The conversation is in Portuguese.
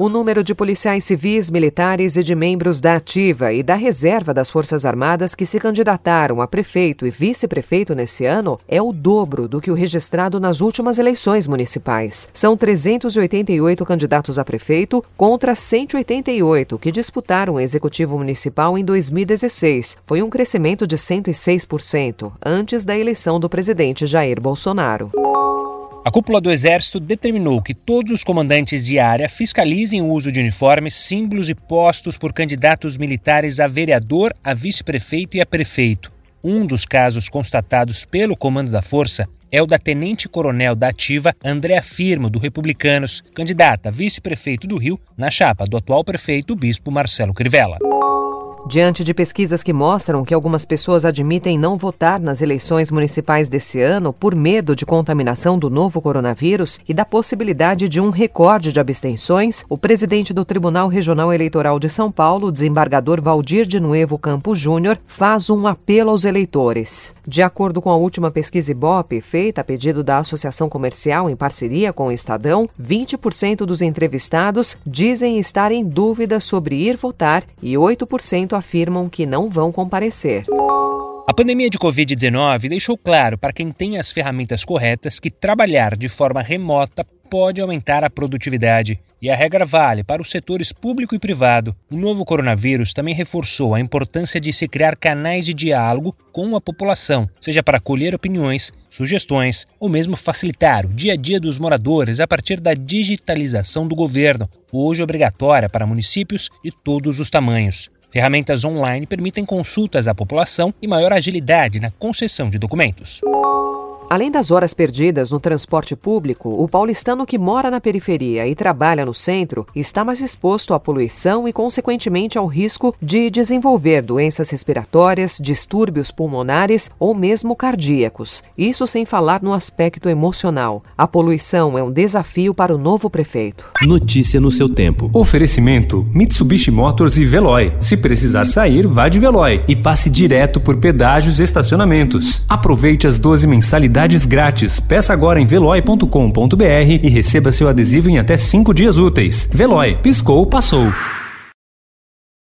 O número de policiais civis, militares e de membros da ativa e da reserva das Forças Armadas que se candidataram a prefeito e vice-prefeito nesse ano é o dobro do que o registrado nas últimas eleições municipais. São 388 candidatos a prefeito contra 188 que disputaram o executivo municipal em 2016. Foi um crescimento de 106% antes da eleição do presidente Jair Bolsonaro. A cúpula do Exército determinou que todos os comandantes de área fiscalizem o uso de uniformes, símbolos e postos por candidatos militares a vereador, a vice-prefeito e a prefeito. Um dos casos constatados pelo comando da força é o da tenente-coronel da ativa Andréa Firmo, do Republicanos, candidata a vice-prefeito do Rio na chapa do atual prefeito, o bispo Marcelo Crivella. Diante de pesquisas que mostram que algumas pessoas admitem não votar nas eleições municipais desse ano por medo de contaminação do novo coronavírus e da possibilidade de um recorde de abstenções, o presidente do Tribunal Regional Eleitoral de São Paulo, desembargador Valdir de Nuevo Campos Júnior, faz um apelo aos eleitores. De acordo com a última pesquisa Ibope, feita a pedido da Associação Comercial em parceria com o Estadão, 20% dos entrevistados dizem estar em dúvida sobre ir votar e 8% afirmam que não vão comparecer. A pandemia de Covid-19 deixou claro para quem tem as ferramentas corretas que trabalhar de forma remota pode aumentar a produtividade. E a regra vale para os setores público e privado. O novo coronavírus também reforçou a importância de se criar canais de diálogo com a população, seja para colher opiniões, sugestões ou mesmo facilitar o dia a dia dos moradores a partir da digitalização do governo, hoje obrigatória para municípios de todos os tamanhos. Ferramentas online permitem consultas à população e maior agilidade na concessão de documentos. Além das horas perdidas no transporte público, o paulistano que mora na periferia e trabalha no centro está mais exposto à poluição e, consequentemente, ao risco de desenvolver doenças respiratórias, distúrbios pulmonares ou mesmo cardíacos. Isso sem falar no aspecto emocional. A poluição é um desafio para o novo prefeito. Notícia no seu tempo. Oferecimento: Mitsubishi Motors e Veloy. Se precisar sair, vá de Veloy e passe direto por pedágios e estacionamentos. Aproveite as 12 mensalidades unidades grátis. Peça agora em veloy.com.br e receba seu adesivo em até 5 dias úteis. Veloy, piscou, passou.